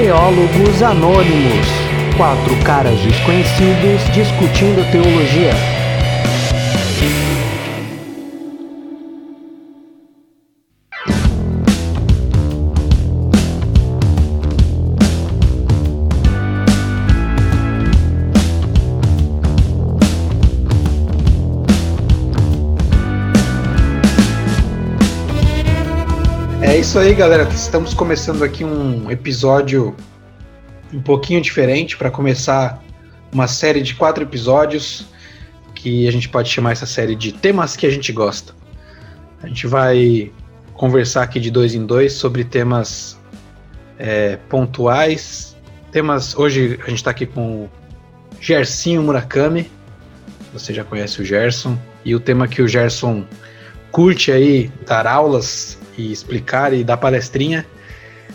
Teólogos Anônimos. Quatro caras desconhecidos discutindo teologia. Isso aí, galera. Estamos começando aqui um episódio um pouquinho diferente para começar uma série de quatro episódios que a gente pode chamar essa série de temas que a gente gosta. A gente vai conversar aqui de dois em dois sobre temas é, pontuais. Temas. Hoje a gente está aqui com o Gersinho Murakami. Você já conhece o Gerson. E o tema que o Gerson curte aí dar aulas e explicar e dar palestrinha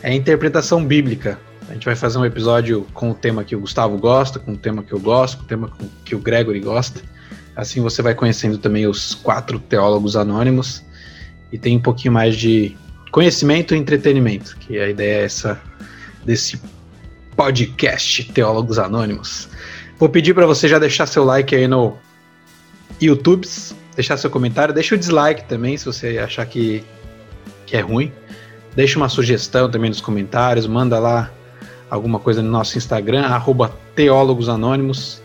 é interpretação bíblica. A gente vai fazer um episódio com o tema que o Gustavo gosta, com o tema que eu gosto, com o tema que o Gregory gosta. Assim você vai conhecendo também os quatro teólogos anônimos e tem um pouquinho mais de conhecimento e entretenimento, que a ideia é essa desse podcast Teólogos Anônimos. Vou pedir para você já deixar seu like aí no YouTube, deixar seu comentário, deixa o dislike também se você achar que que é ruim. Deixa uma sugestão também nos comentários, manda lá alguma coisa no nosso Instagram, arroba Teólogos Anônimos.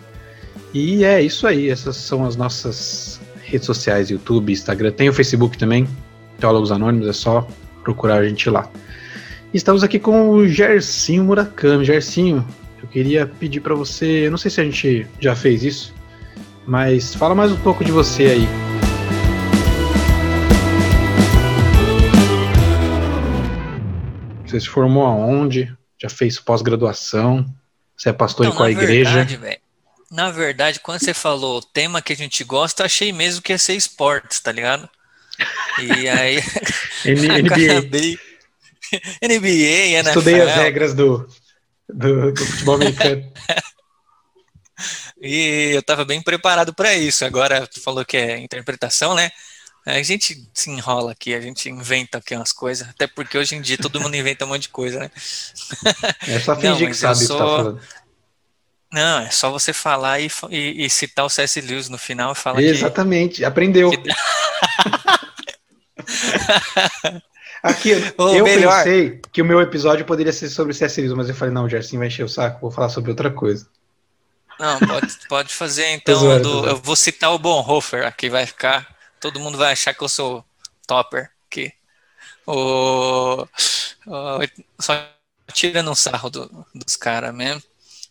E é isso aí, essas são as nossas redes sociais, YouTube, Instagram, tem o Facebook também, Teólogos Anônimos, é só procurar a gente lá. Estamos aqui com o Gersinho Murakami. Gersinho, eu queria pedir para você, eu não sei se a gente já fez isso, mas fala mais um pouco de você aí. Você se formou aonde? Já fez pós-graduação? Você é pastor Então, em qual na igreja? verdade, velho, na verdade, quando você falou o tema que a gente gosta, achei mesmo que ia ser esportes, tá ligado? E aí acabei NBA, NFL. Estudei as regras do, do, do futebol americano. E eu tava bem preparado para isso. Agora tu falou que é interpretação, né? A gente se enrola aqui, a gente inventa aqui umas coisas, até porque hoje em dia todo mundo inventa um monte de coisa, né? É só Não, fingir que sabe o que tá falando. Não, é só você falar e, e- e citar o C.S. Lewis no final e falar que Exatamente, aprendeu. que- Aqui, Ou eu melhor. pensei que o meu episódio poderia ser sobre C.S. Lewis, mas eu falei, não, o Gersinho vai encher o saco, vou falar sobre outra coisa. Não, pode, pode fazer então. do- eu vou citar o Bonhoeffer, aqui vai ficar. Todo mundo vai achar que eu sou topper aqui. O, o- só tirando um sarro do- dos caras mesmo.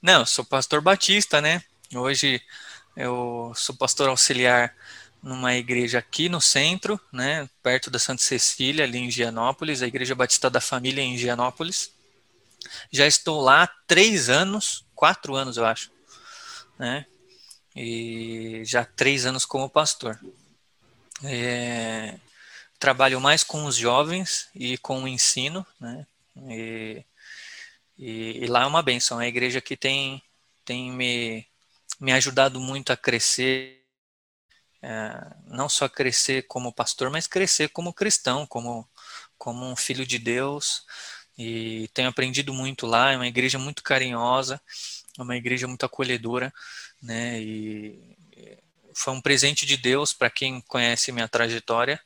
Não, eu sou pastor batista, né? Hoje eu sou pastor auxiliar numa igreja aqui no centro, né? Perto da Santa Cecília, ali em Gianópolis, a Igreja Batista da Família em Gianópolis. Já estou lá há três anos, quatro anos eu acho né? E já três anos como pastor. É, trabalho mais com os jovens e com o ensino, né? E, e, e lá é uma benção. A igreja que tem, tem me, me ajudado muito a crescer, é, não só crescer como pastor, mas crescer como cristão, como, como um filho de Deus. E tenho aprendido muito lá. É uma igreja muito carinhosa, é uma igreja muito acolhedora, né? E foi um presente de Deus para quem conhece minha trajetória,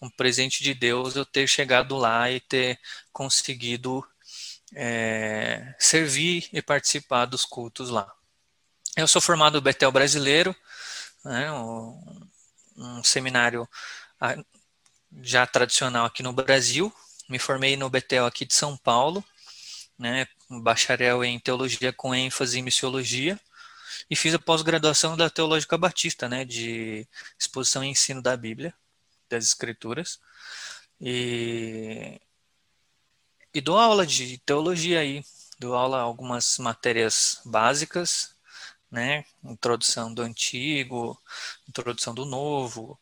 um presente de Deus eu ter chegado lá e ter conseguido é, servir e participar dos cultos lá. Eu sou formado Betel brasileiro, né, um, um seminário já tradicional aqui no Brasil. Me formei no Betel aqui de São Paulo, né, um bacharel em teologia com ênfase em missiologia e fiz a pós-graduação da Teológica Batista, né, de exposição e ensino da Bíblia, das Escrituras, e, e dou aula de teologia aí, dou aula algumas matérias básicas, né, introdução do Antigo, introdução do Novo,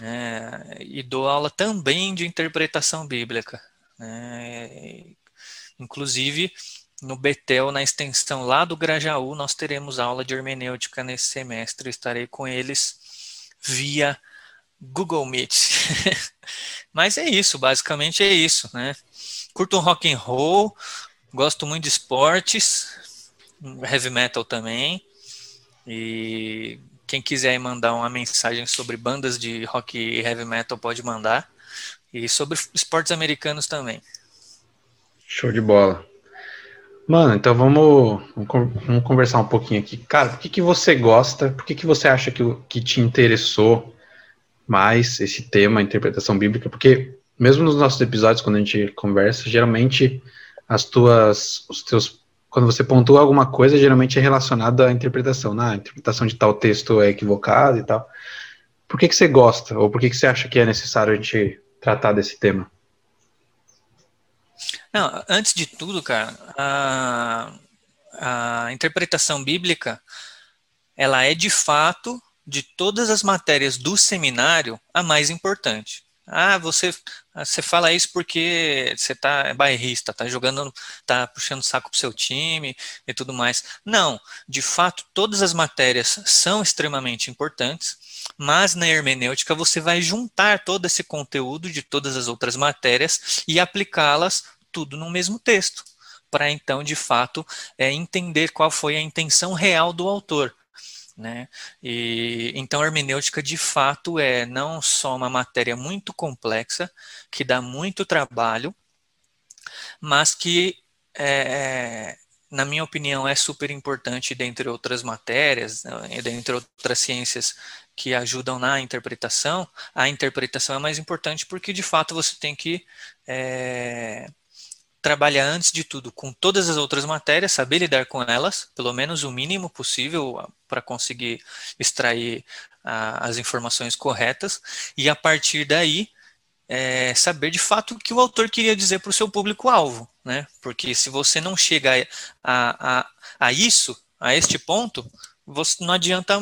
né, e dou aula também de interpretação bíblica, né, inclusive no Betel, na extensão lá do Grajaú, nós teremos aula de hermenêutica nesse semestre. Estarei com eles via Google Meet. Mas é isso, basicamente é isso, né? Curto um rock and roll, Gosto muito de esportes, heavy metal também. E quem quiser mandar uma mensagem sobre bandas de rock e heavy metal pode mandar. E sobre esportes americanos também. Show de bola. Mano, então vamos, vamos conversar um pouquinho aqui. Cara, por que, que você gosta? Por que, que você acha que, que te interessou mais esse tema, a interpretação bíblica? Porque mesmo nos nossos episódios, quando a gente conversa, geralmente as tuas, os teus, quando você pontua alguma coisa, geralmente é relacionado à interpretação. Na a interpretação de tal texto é equivocada e tal. Por que, que você gosta? Ou por que, que você acha que é necessário a gente tratar desse tema? Não, antes de tudo, cara, a, a interpretação bíblica, ela é de fato, de todas as matérias do seminário, a mais importante. Ah, você, você fala isso porque você tá é bairrista, tá jogando, tá puxando saco pro seu time e tudo mais. Não, de fato, todas as matérias são extremamente importantes, mas na hermenêutica você vai juntar todo esse conteúdo de todas as outras matérias e aplicá-las tudo no mesmo texto, para então, de fato, é, entender qual foi a intenção real do autor. Né? E, então, a hermenêutica, de fato, é não só uma matéria muito complexa, que dá muito trabalho, mas que, é, na minha opinião, é super importante, dentre outras matérias, né, dentre outras ciências que ajudam na interpretação. A interpretação é mais importante porque, de fato, você tem que. É, trabalhar antes de tudo com todas as outras matérias, saber lidar com elas, pelo menos o mínimo possível ah, para conseguir extrair a, as informações corretas, e a partir daí é, saber de fato o que o autor queria dizer para o seu público-alvo, né? Porque se você não chega a, a, a isso, a este ponto, você não adianta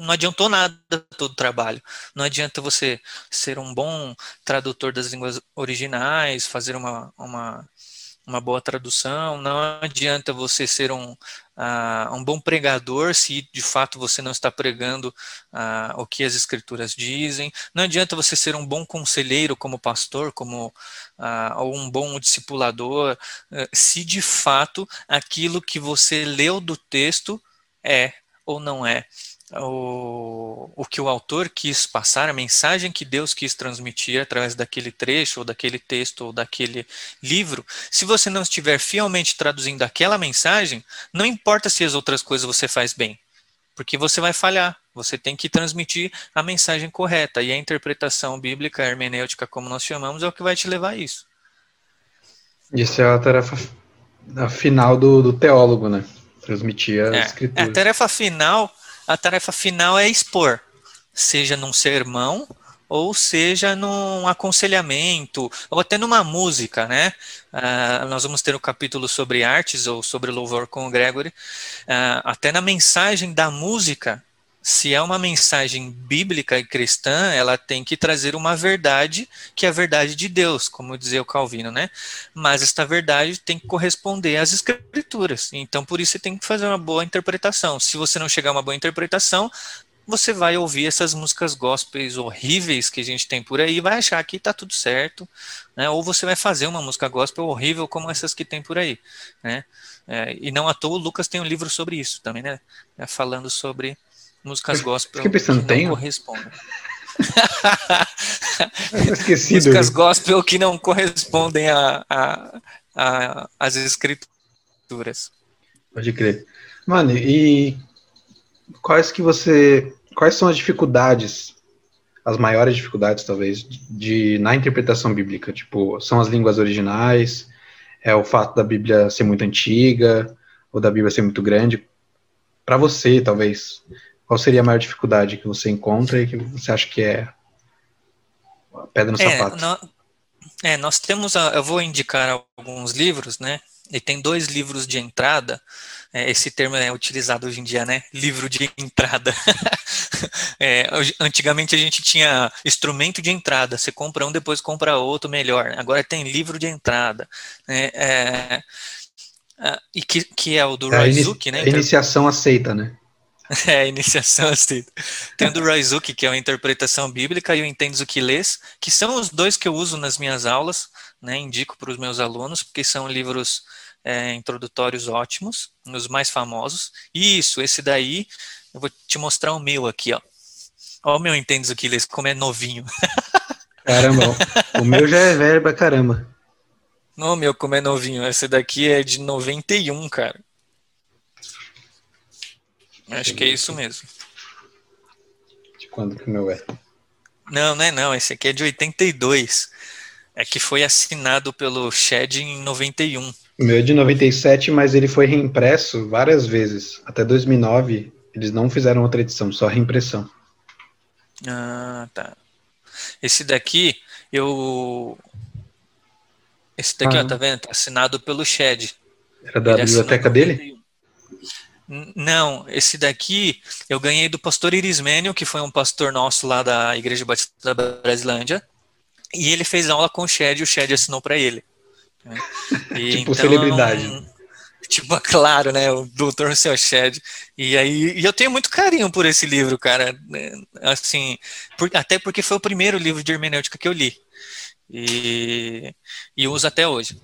não adiantou nada todo o trabalho. Não adianta você ser um bom tradutor das línguas originais, fazer uma, uma, uma boa tradução, não adianta você ser um, uh, um bom pregador se de fato você não está pregando uh, o que as escrituras dizem, não adianta você ser um bom conselheiro como pastor, como uh, ou um bom discipulador, se de fato aquilo que você leu do texto é ou não é o, o que o autor quis passar, a mensagem que Deus quis transmitir através daquele trecho, ou daquele texto, ou daquele livro, se você não estiver fielmente traduzindo aquela mensagem, não importa se as outras coisas você faz bem, porque você vai falhar. Você tem que transmitir a mensagem correta, e a interpretação bíblica, a hermenêutica, como nós chamamos, é o que vai te levar a isso. Isso é a tarefa a final do, do teólogo, né? Transmitir as é, escrituras. É a tarefa final a tarefa final é expor, seja num sermão ou seja num aconselhamento, ou até numa música, né? Uh, nós vamos ter um capítulo sobre artes ou sobre louvor com o Gregory. Uh, até na mensagem da música, se é uma mensagem bíblica e cristã, ela tem que trazer uma verdade, que é a verdade de Deus, como dizia o Calvino, né? Mas esta verdade tem que corresponder às escrituras. Então, por isso você tem que fazer uma boa interpretação. Se você não chegar a uma boa interpretação, você vai ouvir essas músicas gospels horríveis que a gente tem por aí e vai achar que tá tudo certo, né? Ou você vai fazer uma música gospel horrível como essas que tem por aí, né? É, e não à toa o Lucas tem um livro sobre isso também, né? É, falando sobre músicas gospel Fiquei pensando, que tem? não correspondem. Esquecido. músicas gospel que não correspondem a, a, a, às escrituras. Pode crer. Mano, e quais que você. Quais são as dificuldades, as maiores dificuldades, talvez, de na interpretação bíblica? Tipo, são as línguas originais, é o fato da Bíblia ser muito antiga, ou da Bíblia ser muito grande. Para você, talvez, qual seria a maior dificuldade que você encontra e que você acha que é a pedra no é, sapato? é, nós temos, a, eu vou indicar alguns livros, né? E tem dois livros de entrada. É, esse termo é utilizado hoje em dia, né? Livro de entrada. é, antigamente a gente tinha instrumento de entrada. Você compra um, depois compra outro melhor. Agora tem livro de entrada. Né? É, e que, que é o do é Raizuki, né? Iniciação aceita, né? É, iniciação assim. Tem o do Raizuki, que é a interpretação bíblica, e o Entenzuki Lês, que são os dois que eu uso nas minhas aulas, né, indico para os meus alunos, porque são livros é, introdutórios ótimos, os mais famosos. Isso, esse daí, eu vou te mostrar o meu aqui, ó. Olha o meu Entendes Aquiles, como é novinho. Caramba, o meu já é velho pra caramba. Não, meu, como é novinho. Esse daqui é de 91, cara. Acho que é isso mesmo. De quando que o meu é? Não, não é não. Esse aqui é de 82. É que foi assinado pelo Shed em 91. O meu é de 97, mas ele foi reimpresso várias vezes. Até 2009, eles não fizeram outra edição, só reimpressão. Ah, tá. Esse daqui, eu. Esse daqui, ah, ó, tá vendo? Tá assinado pelo Shed. Era da biblioteca dele? Não, esse daqui eu ganhei do pastor Irismênio, que foi um pastor nosso lá da Igreja Batista da Brasilândia. E ele fez aula com o Shed e o Shed assinou para ele. E, tipo então, celebridade. Tipo, claro, né? O doutor Seu Shed. E aí, e eu tenho muito carinho por esse livro, cara. Assim, por, até porque foi o primeiro livro de hermenêutica que eu li. E, e uso até hoje.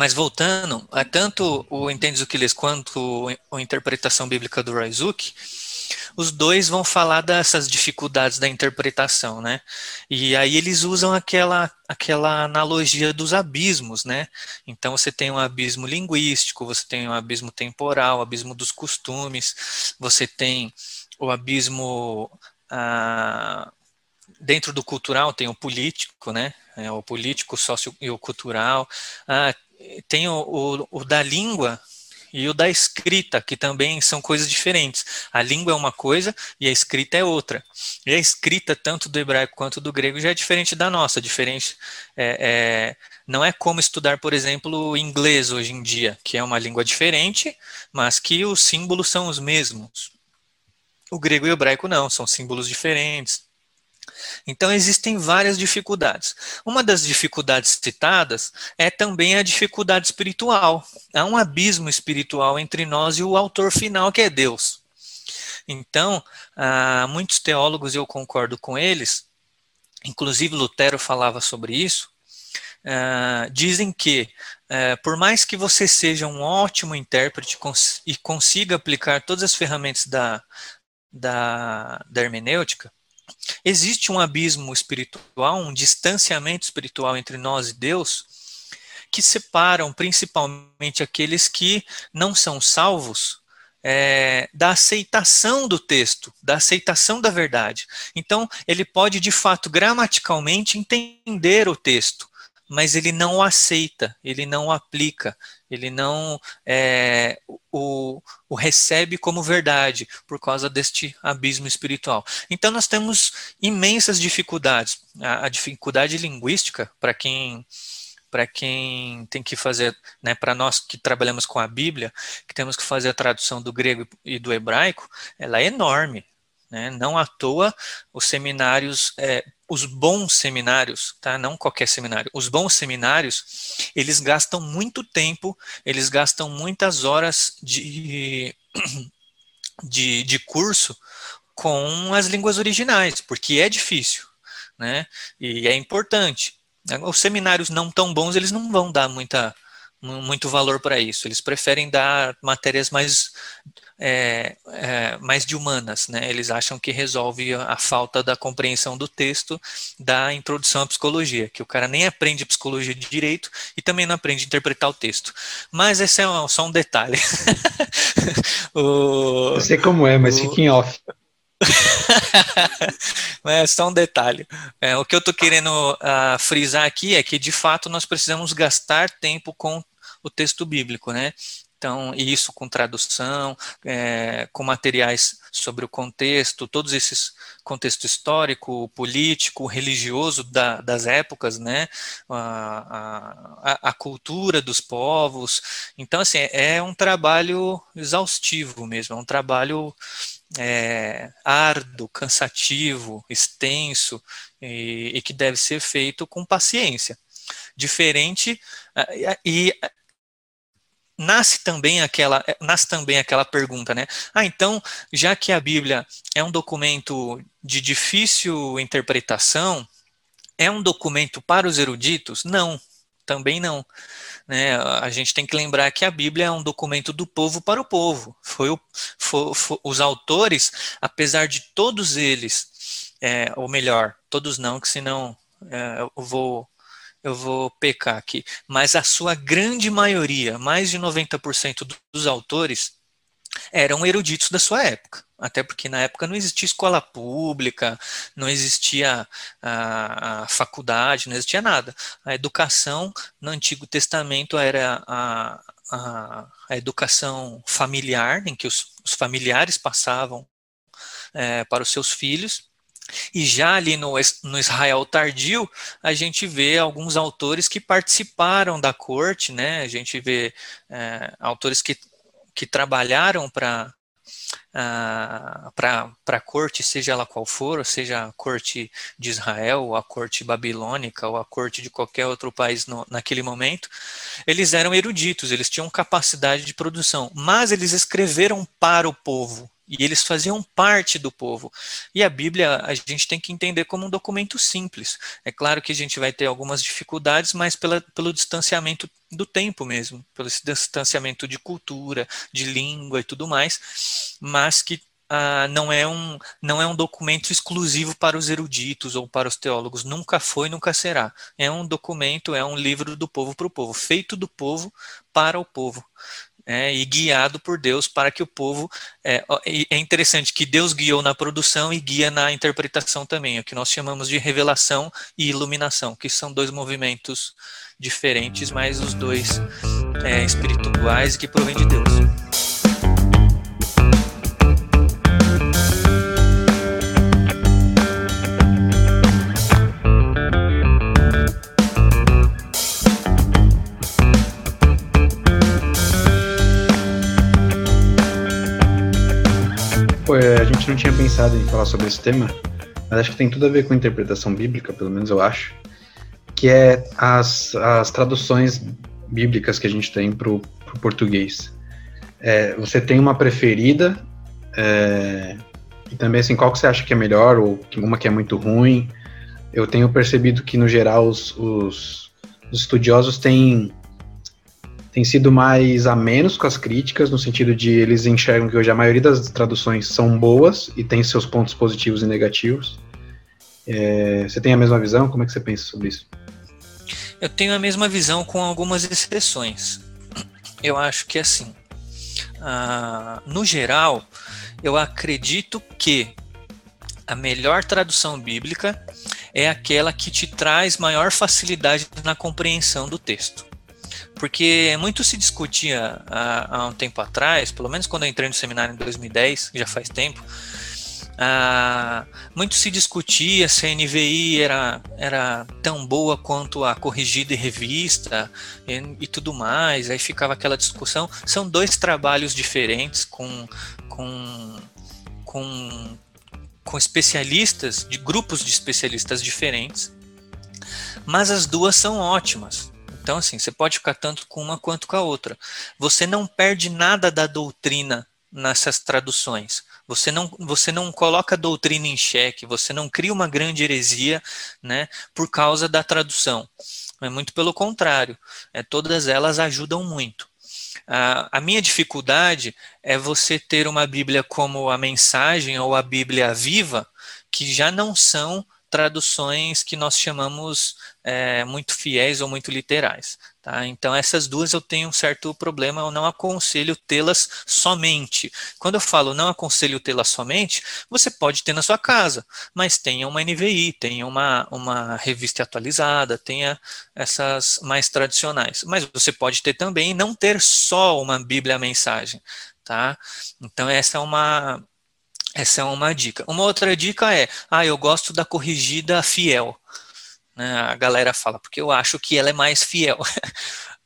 Mas voltando, a tanto o Entendes o que lês quanto a interpretação bíblica do Raizuki, os dois vão falar dessas dificuldades da interpretação, né? E aí eles usam aquela, aquela analogia dos abismos, né? Então você tem um abismo linguístico, você tem um abismo temporal, abismo dos costumes, você tem o abismo ah, dentro do cultural tem o político, né? É, o político, o sócio e o cultural. Ah, tem o, o, o da língua e o da escrita, que também são coisas diferentes. A língua é uma coisa e a escrita é outra. E a escrita, tanto do hebraico quanto do grego, já é diferente da nossa. Diferente, é, é, não é como estudar, por exemplo, o inglês hoje em dia, que é uma língua diferente, mas que os símbolos são os mesmos. O grego e o hebraico não, são símbolos diferentes. Então existem várias dificuldades. Uma das dificuldades citadas é também a dificuldade espiritual. Há um abismo espiritual entre nós e o autor final, que é Deus. Então, muitos teólogos, eu concordo com eles, inclusive Lutero falava sobre isso, dizem que, por mais que você seja um ótimo intérprete e consiga aplicar todas as ferramentas da, da, da hermenêutica, Existe um abismo espiritual, um distanciamento espiritual entre nós e Deus, que separam principalmente aqueles que não são salvos é, da aceitação do texto, da aceitação da verdade. Então, ele pode, de fato, gramaticalmente entender o texto, mas ele não aceita, ele não aplica, ele não é, o, o, recebe como verdade por causa deste abismo espiritual. Então nós temos imensas dificuldades. A, a dificuldade linguística, para quem para quem tem que fazer, né, para nós que trabalhamos com a Bíblia, que temos que fazer a tradução do grego e do hebraico, ela é enorme. Né? Não à toa, os seminários, é, os bons seminários, tá? não qualquer seminário, os bons seminários, eles gastam muito tempo, eles gastam muitas horas de, de, de curso com as línguas originais, porque é difícil, né? E é importante. Os seminários não tão bons, eles não vão dar muita, muito valor para isso. Eles preferem dar matérias mais é, é, mais de humanas, né? Eles acham que resolve a, falta da compreensão do texto da introdução à psicologia, que o cara nem aprende psicologia de direito e também não aprende a interpretar o texto. Mas esse é só um detalhe. o, Eu sei como é, mas o, fique em off. é só um detalhe. É, o que eu estou querendo uh, frisar aqui é que, de fato, nós precisamos gastar tempo com o texto bíblico, né? Então, isso com tradução, é, com materiais sobre o contexto, todos esses contexto histórico, político, religioso da, das épocas, né? A, a, a, cultura dos povos. Então, assim, é um trabalho exaustivo mesmo, é um trabalho é, árduo, cansativo, extenso e, e que deve ser feito com paciência diferente e nasce também aquela nasce também aquela pergunta, né? Ah, então, já que a Bíblia é um documento de difícil interpretação, é um documento para os eruditos? Não, também não. Né? A gente tem que lembrar que a Bíblia é um documento do povo para o povo. Foi, o, foi, foi os autores, apesar de todos eles, é, ou melhor, todos não, que senão é, eu vou eu vou pecar aqui, mas a sua grande maioria, mais de 90% dos autores, eram eruditos da sua época. Até porque na época não existia escola pública, não existia a, a, faculdade, não existia nada. A educação no Antigo Testamento era a, a, a educação familiar, em que os, os familiares passavam é, para os seus filhos, e já ali no, no, Israel tardio, a gente vê alguns autores que participaram da corte, né? A gente vê é, autores que, que trabalharam para a corte, seja ela qual for, seja a corte de Israel, ou a corte babilônica, ou a corte de qualquer outro país no, naquele momento, eles eram eruditos, eles tinham capacidade de produção, mas eles escreveram para o povo, e eles faziam parte do povo. E a Bíblia a gente tem que entender como um documento simples. É claro que a gente vai ter algumas dificuldades, mas pela, pelo distanciamento do tempo mesmo, pelo distanciamento de cultura, de língua e tudo mais, mas que ah, não, é um, não é um documento exclusivo para os eruditos ou para os teólogos. Nunca foi, nunca será. É um documento, é um livro do povo para o povo, feito do povo para o povo é, e guiado por Deus para que o povo. É, é interessante que Deus guiou na produção e guia na interpretação também, o que nós chamamos de revelação e iluminação, que são dois movimentos diferentes, mas os dois é, espirituais e que provêm de Deus. Não tinha pensado em falar sobre esse tema, mas acho que tem tudo a ver com interpretação bíblica, pelo menos eu acho, que é as, as traduções bíblicas que a gente tem para o português. É, você tem uma preferida, é, e também assim, qual que você acha que é melhor, ou uma que é muito ruim? Eu tenho percebido que, no geral, os, os, os estudiosos têm tem sido mais a menos com as críticas, no sentido de eles enxergam que hoje a maioria das traduções são boas e tem seus pontos positivos e negativos. É, você tem a mesma visão? Como é que você pensa sobre isso? Eu tenho a mesma visão com algumas exceções. Eu acho que assim, no geral, eu acredito que a melhor tradução bíblica é aquela que te traz maior facilidade na compreensão do texto. Porque muito se discutia há, há, um tempo atrás, pelo menos quando eu entrei no seminário em 2010, já faz tempo, muito se discutia se a NVI era, era tão boa quanto a corrigida e revista e, e, tudo mais, aí ficava aquela discussão. São dois trabalhos diferentes com, com, com, com especialistas, de grupos de especialistas diferentes, mas as duas são ótimas. Então, assim, você pode ficar tanto com uma quanto com a outra. Você não perde nada da doutrina nessas traduções. Você não, você não coloca a doutrina em xeque, você não cria uma grande heresia né, por causa da tradução. É muito pelo contrário. É, todas elas ajudam muito. A, a minha dificuldade é você ter uma Bíblia como a mensagem ou a Bíblia viva, que já não são traduções que nós chamamos é, muito fiéis ou muito literais. Tá? Então, essas duas eu tenho um certo problema, eu não aconselho tê-las somente. Quando eu falo não aconselho tê-las somente, você pode ter na sua casa, mas tenha uma NVI, tenha uma, uma revista atualizada, tenha essas mais tradicionais. Mas você pode ter também não ter só uma Bíblia mensagem. Tá? Então, essa é uma, essa é uma dica. Uma outra dica é, ah, eu gosto da corrigida fiel. Né? A galera fala, porque eu acho que ela é mais fiel.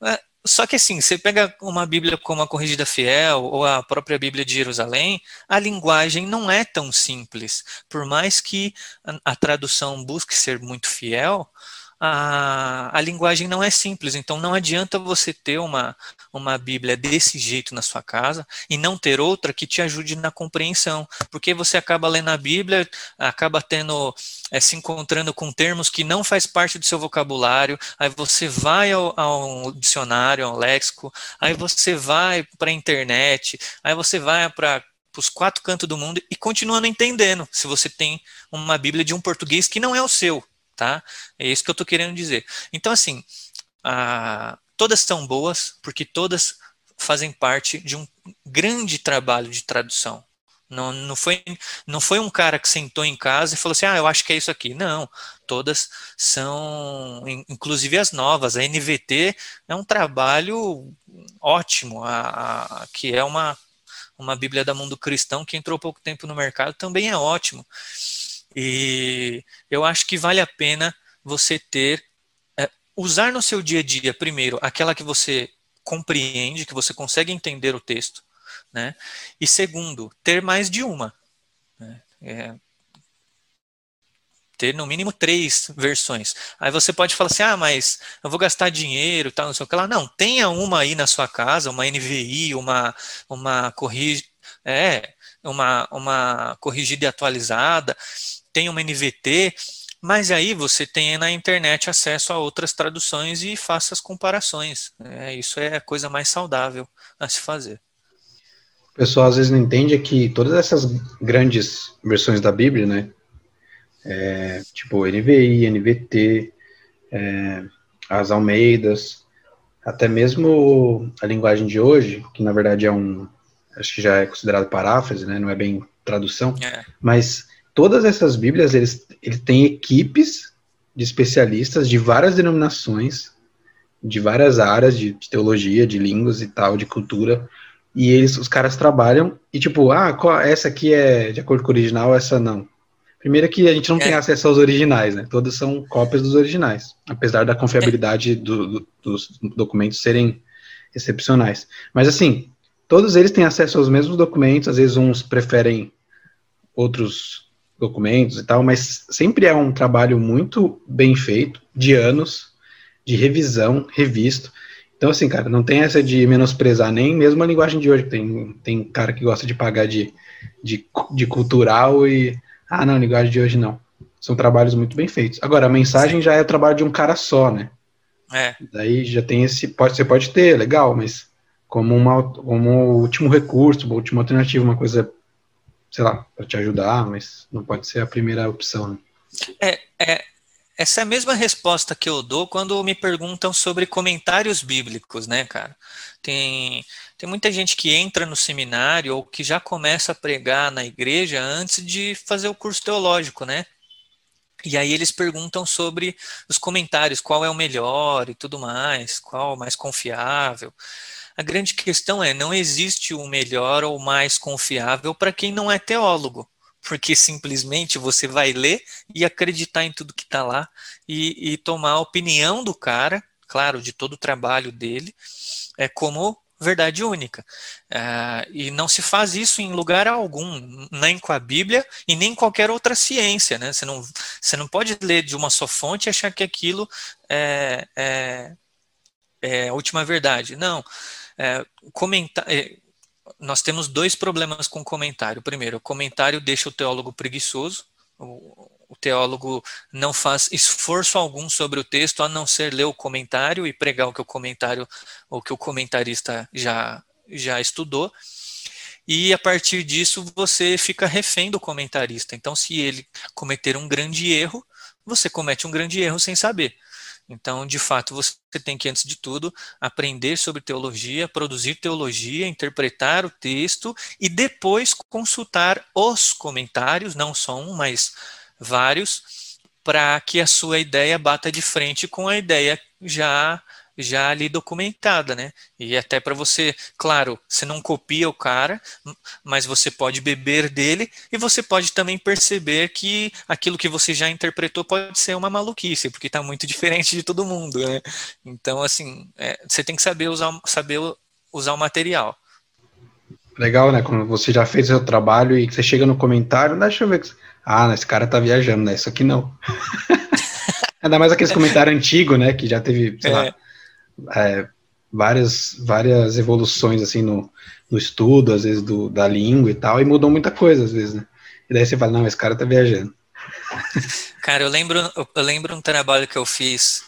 É, só que assim, você pega uma Bíblia como a Corrigida Fiel ou a própria Bíblia de Jerusalém, a linguagem não é tão simples. Por mais que a, a tradução busque ser muito fiel, a, a linguagem não é simples, então não adianta você ter uma, uma Bíblia desse jeito na sua casa e não ter outra que te ajude na compreensão, porque você acaba lendo a Bíblia, acaba tendo, é, se encontrando com termos que não faz parte do seu vocabulário, aí você vai ao, ao dicionário, ao léxico, aí você vai para a internet, aí você vai para os quatro cantos do mundo e continua não entendendo se você tem uma Bíblia de um português que não é o seu tá? É isso que eu estou querendo dizer. Então, assim, a, todas são boas, porque todas fazem parte de um grande trabalho de tradução. Não, não, foi, não foi um cara que sentou em casa e falou assim: ah, eu acho que é isso aqui. Não, todas são, inclusive as novas. A NVT é um trabalho ótimo, a, a, que é uma, uma Bíblia da Mundo Cristão que entrou pouco tempo no mercado, também é ótimo. E eu acho que vale a pena você ter, é, usar no seu dia a dia, primeiro, aquela que você compreende, que você consegue entender o texto, né? E segundo, ter mais de uma. Né? É, ter no mínimo três versões. Aí você pode falar assim, ah, mas eu vou gastar dinheiro, tal, não sei o que lá. Não, tenha uma aí na sua casa, uma NVI, uma, uma corrige, é, uma, uma corrigida e atualizada, tem uma NVT, mas aí você tem na internet acesso a outras traduções e faça as comparações. É, isso é a coisa mais saudável a se fazer. O pessoal às vezes não entende que todas essas grandes versões da Bíblia, né? É, tipo NVI, NVT, é, as Almeidas, até mesmo a linguagem de hoje, que na verdade é um, acho que já é considerado paráfrase, né? Não é bem tradução, é. mas todas essas Bíblias, eles, eles têm equipes de especialistas de várias denominações, de várias áreas de, de, teologia, de línguas e tal, de cultura, e eles, os caras trabalham e tipo, ah, qual, essa aqui é de acordo com o original, essa não. Primeiro que a gente não é. tem acesso aos originais, né? Todas são cópias dos originais, apesar da confiabilidade é. do, do, dos documentos serem excepcionais. Mas assim, todos eles têm acesso aos mesmos documentos, às vezes uns preferem outros documentos e tal, mas sempre é um trabalho muito bem feito, de anos, de revisão, revisto. Então, assim, cara, não tem essa de menosprezar nem mesmo a linguagem de hoje. Tem, tem cara que gosta de pagar de, de, de cultural e. Ah, não, linguagem de hoje não. São trabalhos muito bem feitos. Agora, a mensagem Sim. já é o trabalho de um cara só, né? É. Daí já tem esse. Pode, você pode ter, legal, mas como, uma, como último recurso, uma última alternativa, uma coisa sei lá, para te ajudar, mas não pode ser a primeira opção. Né? É, é, essa é a mesma resposta que eu dou quando me perguntam sobre comentários bíblicos, né, cara? Tem, tem muita gente que entra no seminário ou que já começa a pregar na igreja antes de fazer o curso teológico, né? E aí eles perguntam sobre os comentários, qual é o melhor e tudo mais, qual é o mais confiável. A grande questão é: não existe o melhor ou mais confiável para quem não é teólogo, porque simplesmente você vai ler e acreditar em tudo que está lá e, e, tomar a opinião do cara, claro, de todo o trabalho dele, é como verdade única. Uh, e não se faz isso em lugar algum, nem com a Bíblia e nem qualquer outra ciência. Né? Você, não, você não pode ler de uma só fonte e achar que aquilo é, é, é a última verdade. Não. É, comentar, é, nós temos dois problemas com comentário. Primeiro, o comentário deixa o teólogo preguiçoso. O, o teólogo não faz esforço algum sobre o texto a não ser ler o comentário e pregar o que o comentário, o que o comentarista já já estudou. E a partir disso você fica refém do comentarista. Então, se ele cometer um grande erro, você comete um grande erro sem saber. Então, de fato, você tem que, antes de tudo, aprender sobre teologia, produzir teologia, interpretar o texto e depois consultar os comentários, não só um, mas vários, para que a sua ideia bata de frente com a ideia já já ali documentada, né? E até para você, claro, você não copia o cara, mas você pode beber dele e você pode também perceber que aquilo que você já interpretou pode ser uma maluquice, porque está muito diferente de todo mundo, né? Então, assim, é, você tem que saber usar, saber usar o material. Legal, né? Quando você já fez o seu trabalho e você chega no comentário, deixa eu ver. Ah, esse cara tá viajando, né? Isso aqui não. Ainda mais aqueles comentários antigos, né? Que já teve, sei é. lá, é, várias, várias evoluções assim no, no estudo, às vezes, do, da língua e tal, e mudou muita coisa, às vezes, né? E daí você fala, não, esse cara tá viajando. Cara, eu lembro, eu lembro um trabalho que eu fiz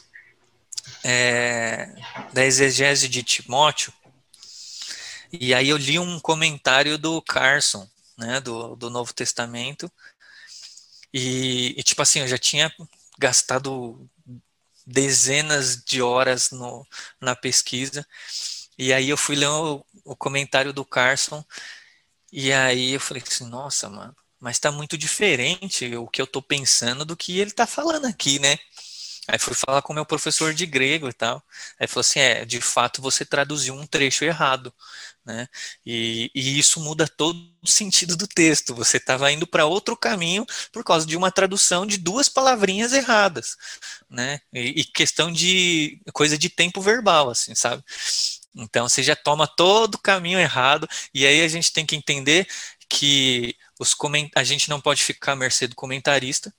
é, da exegese de Timóteo, e aí eu li um comentário do Carson, né, do, do Novo Testamento, e, e, tipo assim, eu já tinha gastado dezenas de horas no, na pesquisa, e aí eu fui ler o, o comentário do Carson, e aí eu falei assim, nossa, mano, mas tá muito diferente o que eu tô pensando do que ele tá falando aqui, né? Aí fui falar com meu professor de grego e tal. Aí falou assim: é, de fato você traduziu um trecho errado. Né? E, e isso muda todo o sentido do texto. Você estava indo para outro caminho por causa de uma tradução de duas palavrinhas erradas. Né? E, e questão de coisa de tempo verbal, assim, sabe? Então você já toma todo o caminho errado, e aí a gente tem que entender que os coment... a gente não pode ficar à mercê do comentarista,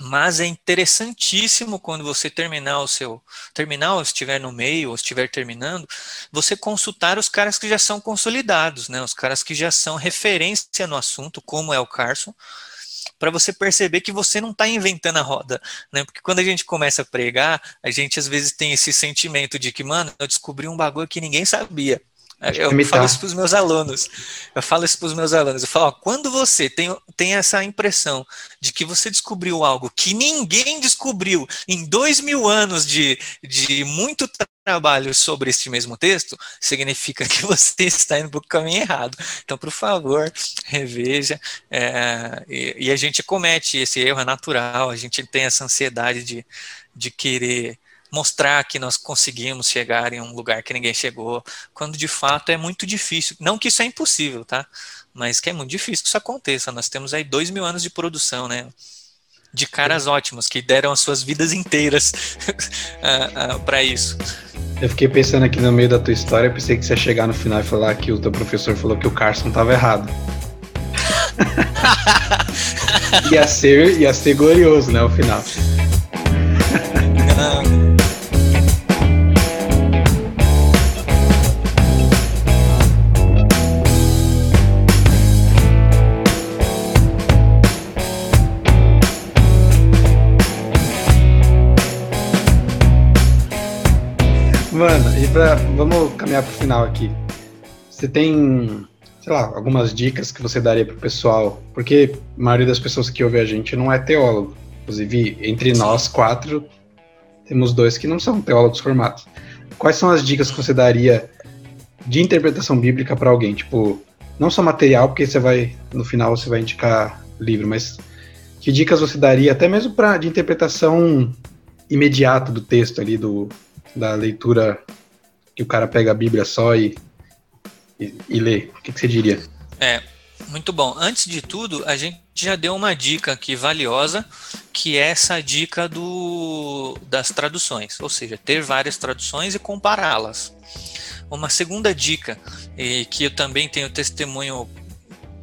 mas é interessantíssimo quando você terminar o seu terminal, estiver no meio, ou estiver terminando, você consultar os caras que já são consolidados, né? Os caras que já são referência no assunto, como é o Carson, para você perceber que você não está inventando a roda, né? Porque quando a gente começa a pregar, a gente às vezes tem esse sentimento de que, mano, eu descobri um bagulho que ninguém sabia. Eu imitar. falo isso para os meus alunos. Eu falo isso para os meus alunos. Eu falo, ó, quando você tem, tem essa impressão de que você descobriu algo que ninguém descobriu em dois mil anos de, de muito trabalho sobre este mesmo texto, significa que você está indo para o caminho errado. Então, por favor, reveja. É, e, e a gente comete esse erro, é natural. A gente tem essa ansiedade de, de querer mostrar que nós conseguimos chegar em um lugar que ninguém chegou, quando de fato é muito difícil. Não que isso é impossível, tá? Mas que é muito difícil que isso aconteça. Nós temos aí dois mil anos de produção, né? De caras ótimos que deram as suas vidas inteiras para isso. Eu fiquei pensando aqui no meio da tua história, pensei que você ia chegar no final e falar que o teu professor falou que o Carson estava errado. ia, ser, ia ser glorioso, né, o final. Mano, e pra, vamos caminhar pro final aqui. Você tem, sei lá, algumas dicas que você daria pro pessoal? Porque a maioria das pessoas que ouve a gente não é teólogo. Inclusive, entre nós quatro, temos dois que não são teólogos formados. Quais são as dicas que você daria de interpretação bíblica para alguém? Tipo, não só material, porque você vai, no final, você vai indicar livro, mas que dicas você daria até mesmo para de interpretação imediata do texto ali, do, da leitura que o cara pega a Bíblia só e, e, e lê? O que, que você diria? É, muito bom. Antes de tudo, a gente já deu uma dica aqui valiosa, que é essa dica do, das traduções, ou seja, ter várias traduções e compará-las. Uma segunda dica, e que eu também tenho testemunho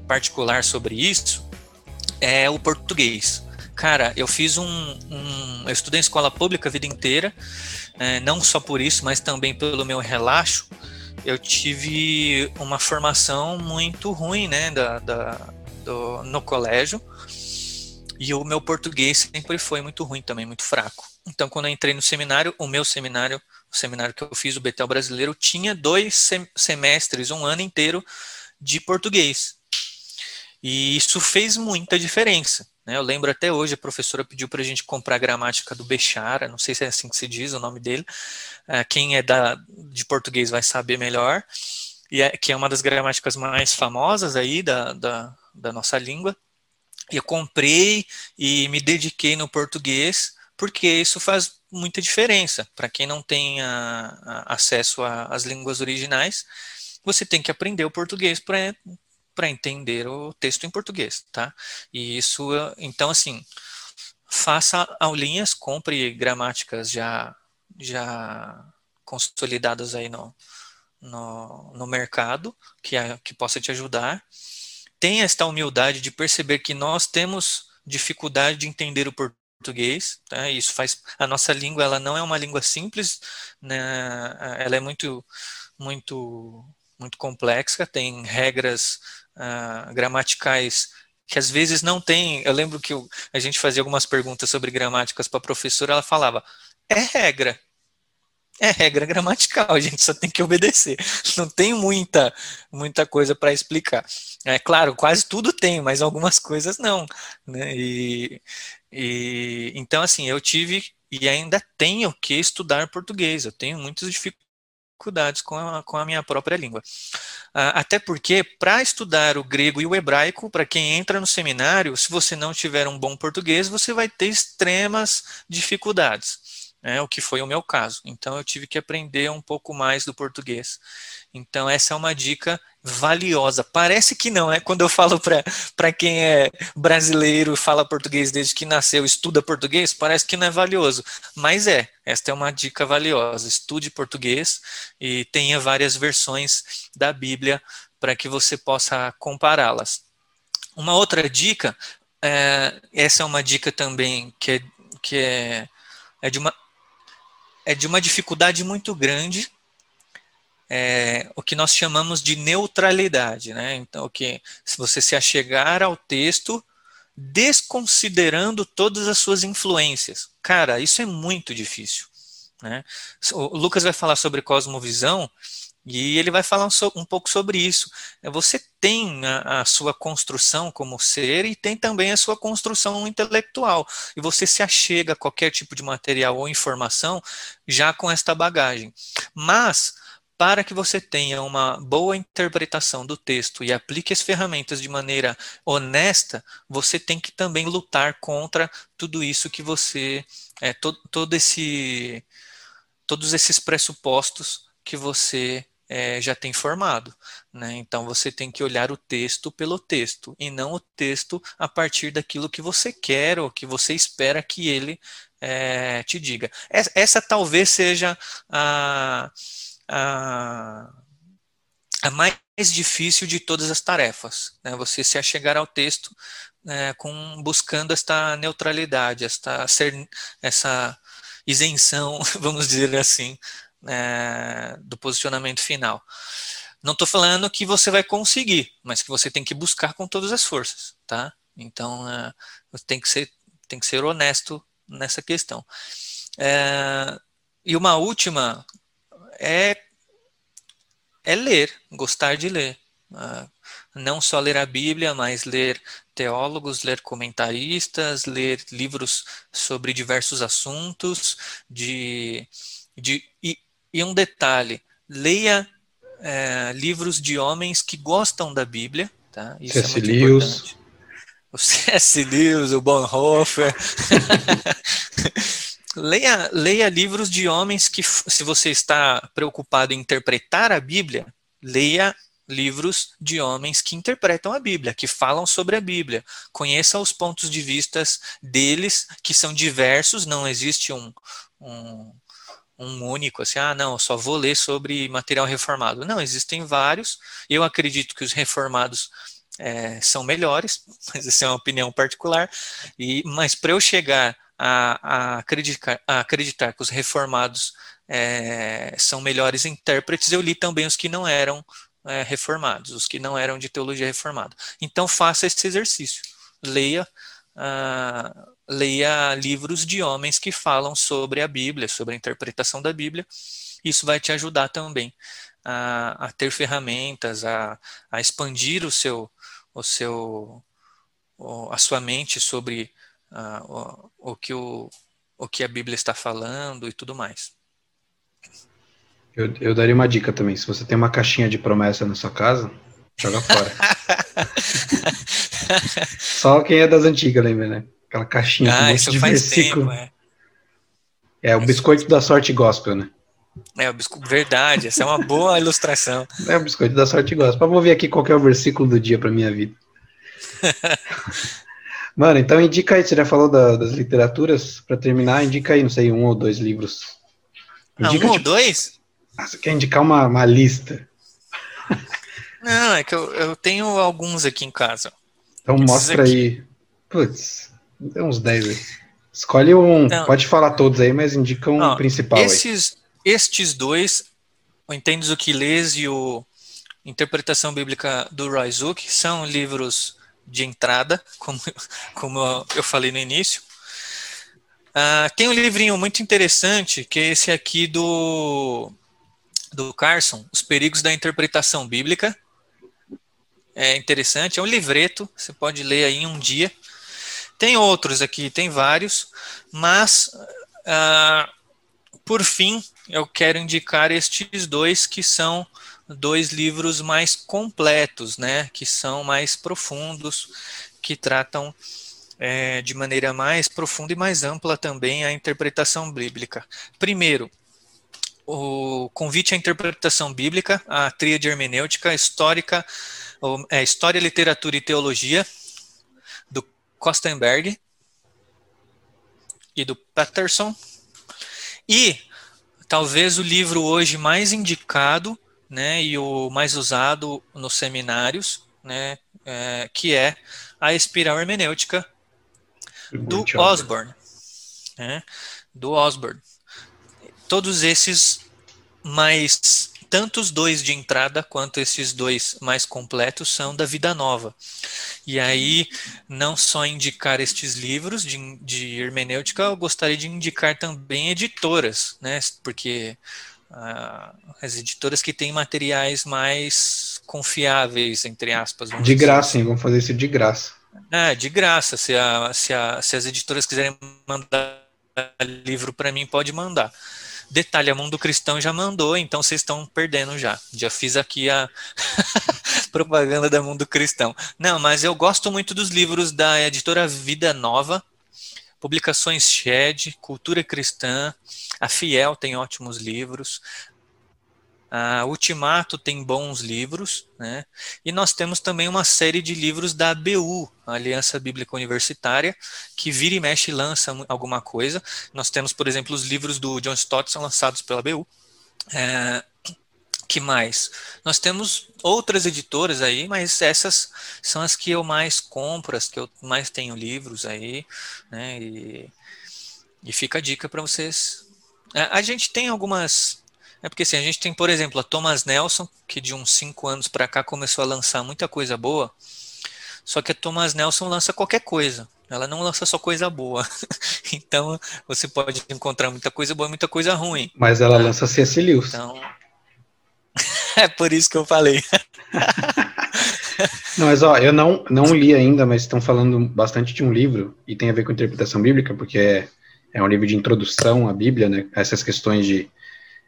particular sobre isso, é o português. Cara, eu fiz um, um eu estudei em escola pública a vida inteira é, não só por isso, mas também pelo meu relaxo, eu tive uma formação muito ruim, né, da, da do, no colégio, e o meu português sempre foi muito ruim também, muito fraco. Então, quando eu entrei no seminário, o meu seminário, o seminário que eu fiz, o Betel Brasileiro, tinha dois semestres, um ano inteiro de português. E isso fez muita diferença. Né? Eu lembro até hoje, a professora pediu para a gente comprar a gramática do Bechara, não sei se é assim que se diz o nome dele. É, quem é da, de português vai saber melhor, e é, que é uma das gramáticas mais famosas aí da, da, da nossa língua. E eu comprei e me dediquei no português, porque isso faz muita diferença. Para quem não tem a, a, acesso às línguas originais, você tem que aprender o português para para entender o texto em português, tá? E isso, então, assim, faça aulinhas, compre gramáticas já, já consolidadas aí no, no, no mercado, que, que possa te ajudar. Tenha esta humildade de perceber que nós temos dificuldade de entender o português, tá? Isso faz a nossa língua, ela não é uma língua simples, né? Ela é muito muito muito complexa, tem regras uh, gramaticais que às vezes não tem. Eu lembro que eu, a gente fazia algumas perguntas sobre gramáticas para a professora, ela falava: "É regra, é regra gramatical, a gente só tem que obedecer. Não tem muita muita coisa para explicar. É claro, quase tudo tem, mas algumas coisas não. Né? E, e, então, assim, eu tive e ainda tenho que estudar português. Eu tenho muitas dificuldades com a, com a minha própria língua. Ah, até porque, para estudar o grego e o hebraico, para quem entra no seminário, se você não tiver um bom português, você vai ter extremas dificuldades né, o que foi o meu caso. Então eu tive que aprender um pouco mais do português. Então essa é uma dica valiosa. Parece que não, é quando eu falo para quem é brasileiro fala português desde que nasceu, estuda português, parece que não é valioso, mas é. Esta é uma dica valiosa. Estude português e tenha várias versões da Bíblia para que você possa compará-las. Uma outra dica, é, essa é uma dica também que é, que é, é de uma é de uma dificuldade muito grande, é, o que nós chamamos de neutralidade, né? Então, que se você se achegar ao texto desconsiderando todas as suas influências, cara, isso é muito difícil, né? O Lucas vai falar sobre cosmovisão e ele vai falar um, pouco sobre isso. É, você tem a, a, sua construção como ser e tem também a sua construção intelectual. E você se achega a qualquer tipo de material ou informação já com esta bagagem. Mas, para que você tenha uma boa interpretação do texto e aplique as ferramentas de maneira honesta, você tem que também lutar contra tudo isso que você. É, todo, todo esse, todos esses pressupostos que você é, já tem formado. Né? Então você tem que olhar o texto pelo texto e não o texto a partir daquilo que você quer ou que você espera que ele é, te diga. Essa, essa, talvez seja a, a, a, mais difícil de todas as tarefas. Né? Você se achegar ao texto é, com, buscando esta neutralidade, esta, ser, essa isenção, vamos dizer assim, é, do posicionamento final. Não estou falando que você vai conseguir, mas que você tem que buscar com todas as forças, tá? Então, é, tem que ser, tem que ser honesto nessa questão. É, e uma última é, é ler, gostar de ler. Uh, não só ler a Bíblia, mas ler teólogos, ler comentaristas, ler livros sobre diversos assuntos, de, de, e, e um detalhe: leia é, livros de homens que gostam da Bíblia. Tá? Isso C.S. é Lewis. importante. O C.S. Lewis, o Bonhoeffer. leia, leia livros de homens que, se você está preocupado em interpretar a Bíblia, leia livros de homens que interpretam a Bíblia, que falam sobre a Bíblia. Conheça os pontos de vistas deles, que são diversos, não existe um, um, um único, assim, ah, não, só vou ler sobre material reformado. Não, existem vários. Eu acredito que os reformados é, são melhores, mas essa é uma opinião particular. E, mas para eu chegar a, a, acreditar, a acreditar que os reformados é, são melhores intérpretes, eu li também os que não eram é, reformados, os que não eram de teologia reformada. Então faça esse exercício. Leia. Uh, leia livros de homens que falam sobre a Bíblia, sobre a interpretação da Bíblia. Isso vai te ajudar também a, a ter ferramentas, a, a, expandir o seu, o seu, a sua mente sobre o, o, que o, o que a Bíblia está falando e tudo mais. Eu, eu daria uma dica também. Se você tem uma caixinha de promessa na sua casa, joga fora. Só quem é das antigas lembra, né? Aquela caixinha ah, isso de faz versículo. Tempo, é. é o biscoito da sorte gospel, né? É, o biscoito, verdade, essa é uma boa ilustração. É o biscoito da sorte gospel. Vou ver aqui qual é o versículo do dia para minha vida. Mano, então indica aí, você já falou da, das literaturas, para terminar, indica aí, não sei, um ou dois livros. Indica, ah, um tipo, ou dois? Ah, você quer indicar uma, uma lista? Não, é que eu, eu tenho alguns aqui em casa. Então Esses mostra aqui. aí. Putz, tem uns 10 aí. Escolhe um, então, pode falar todos aí, mas indica um principal esses, aí. Estes dois, o Entendes o que lês e o Interpretação Bíblica do Roy Zuck, são livros de entrada, como, como eu falei no início. Uh, tem um livrinho muito interessante, que é esse aqui do, do Carson, Os Perigos da Interpretação Bíblica. É interessante, é um livreto, você pode ler aí em um dia. Tem outros aqui, tem vários, mas uh, por fim eu quero indicar estes dois que são dois livros mais completos, né, que são mais profundos, que tratam é, de maneira mais profunda e mais ampla também a interpretação bíblica. Primeiro, o convite à interpretação bíblica, a tríade hermenêutica histórica, é, História, Literatura e Teologia, do Kostenberg e do Patterson. E talvez o livro hoje mais indicado né, e o mais usado nos seminários, né, é, que é a Espiral Hermenêutica, do Osborne, né? do Osborne. Todos esses mais tanto os dois de entrada quanto esses dois mais completos são da Vida Nova. E aí, não só indicar estes livros de, de hermenêutica, eu gostaria de indicar também editoras, né? Porque ah, as editoras que têm materiais mais confiáveis, entre aspas. De graça, assim. hein? Vamos fazer isso de graça. É, de graça. Se, a, se, a, se as editoras quiserem mandar livro para mim, pode mandar. Detalhe, a Mundo Cristão já mandou, então vocês estão perdendo já. Já fiz aqui a propaganda da Mundo Cristão. Não, mas eu gosto muito dos livros da editora Vida Nova, Publicações Shed, Cultura Cristã, a Fiel tem ótimos livros, a Ultimato tem bons livros, né? E nós temos também uma série de livros da ABU, Aliança Bíblica Universitária, que vira e mexe e lança alguma coisa. Nós temos, por exemplo, os livros do John Stott são lançados pela ABU. É, que mais? Nós temos outras editoras aí, mas essas são as que eu mais compro, as que eu mais tenho livros aí, né? E, e fica a dica para vocês. É, a gente tem algumas é porque assim, a gente tem, por exemplo, a Thomas Nelson, que de uns 5 anos para cá começou a lançar muita coisa boa, só que a Thomas Nelson lança qualquer coisa. Ela não lança só coisa boa. então, você pode encontrar muita coisa boa e muita coisa ruim. Mas ela lança C.S. Lewis. Então, é por isso que eu falei. não, mas ó, eu não, não li ainda, mas estão falando bastante de um livro, e tem a ver com interpretação bíblica, porque é, é um livro de introdução à Bíblia, né? Essas questões de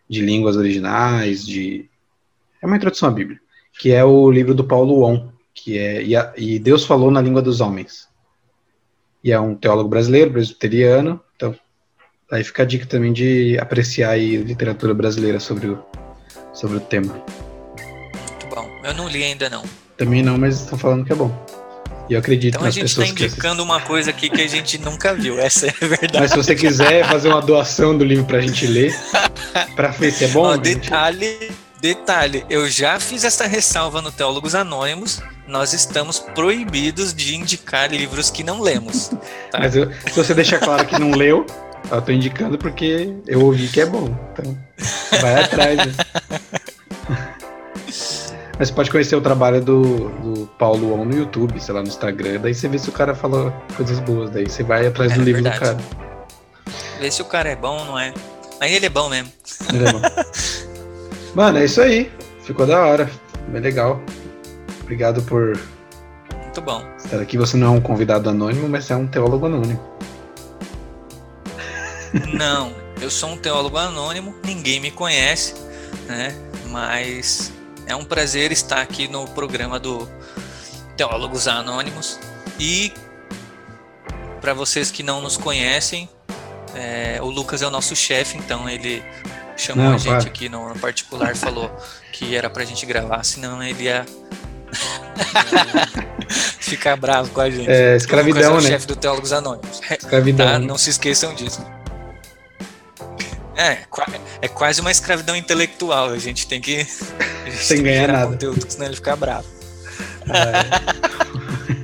de línguas originais, de é uma introdução à Bíblia, que é o livro do Paulo On, que é e, a, e Deus falou na língua dos homens. E é um teólogo brasileiro, presbiteriano, então aí fica a dica também de apreciar a literatura brasileira sobre o, sobre o tema. Muito bom. Eu não li ainda não. Também não, mas estão falando que é bom. E eu acredito então nas pessoas que... Então a gente está indicando uma coisa aqui que a gente nunca viu, essa é a verdade. Mas se você quiser fazer uma doação do livro para a gente ler, para ver se é bom... Ó, detalhe, detalhe, eu já fiz essa ressalva no Teólogos Anônimos, nós estamos proibidos de indicar livros que não lemos. Tá? Mas eu, se você deixar claro que não leu, eu tô indicando porque eu ouvi que é bom. Então, vai atrás. Né? Mas você pode conhecer o trabalho do, do Paulo On no YouTube, sei lá, no Instagram. Daí você vê se o cara fala coisas boas. Daí você vai atrás é, do livro verdade. do cara. Vê se o cara é bom ou não é. Mas ele é bom mesmo. Ele é bom. Mano, é isso aí. Ficou da hora. Bem legal. Obrigado por. Muito bom. Estar aqui. Você não é um convidado anônimo, mas é um teólogo anônimo. Não, eu sou um teólogo anônimo, ninguém me conhece, né? Mas é um prazer estar aqui no programa do Teólogos Anônimos. E para vocês que não nos conhecem, é, o Lucas é o nosso chefe, então ele chamou não, a gente aqui no, no particular, falou que era pra gente gravar, senão ele ia ficar bravo com a gente. É, escravidão, é o né? chefe do Teólogos Anônimos. Escravidão. Tá? Não se esqueçam disso. É, é quase uma escravidão intelectual. A gente tem que. Gente Sem tem ganhar nada. Conteúdo, senão ele fica bravo. É.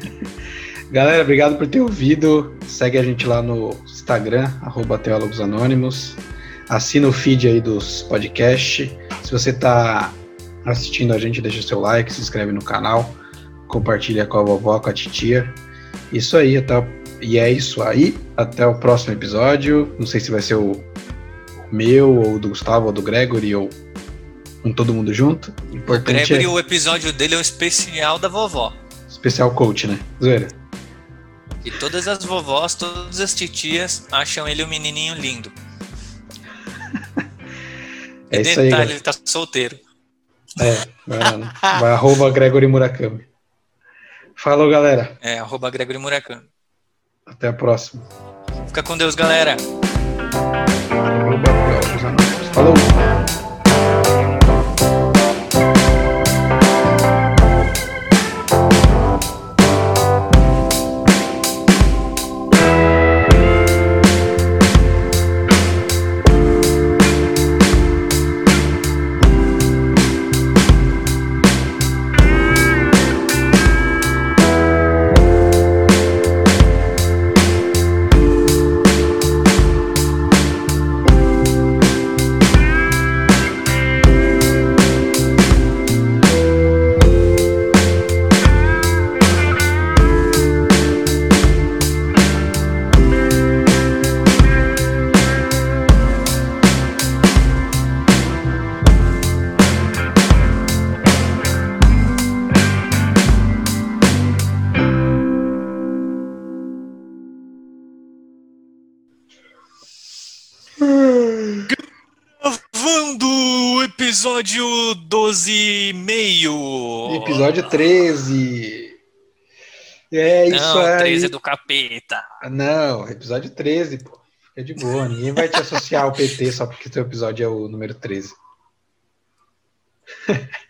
Galera, obrigado por ter ouvido. Segue a gente lá no Instagram, arroba Teólogos Anônimos. Assina o feed aí dos podcasts. Se você está assistindo a gente, deixa seu like, se inscreve no canal, compartilha com a vovó, com a titia. Isso aí, até, e é isso aí. Até o próximo episódio. Não sei se vai ser o meu, ou do Gustavo, ou do Gregory, ou com todo mundo junto. Importante o Gregory, é... o episódio dele é o especial da vovó. Especial coach, né? Zoeira. E todas as vovós, todas as titias acham ele um menininho lindo. é e detalhe, aí, ele tá solteiro. É, vai, vai arroba Gregory Murakami. Falou, galera. É, arroba Gregory Murakami. Até a próxima. Fica com Deus, galera. Falou. episódio Episódio 13. É isso Não, aí. 13 é do capeta. Não, episódio 13, pô. Fica de boa. Ninguém vai te associar ao PT só porque teu episódio é o número 13.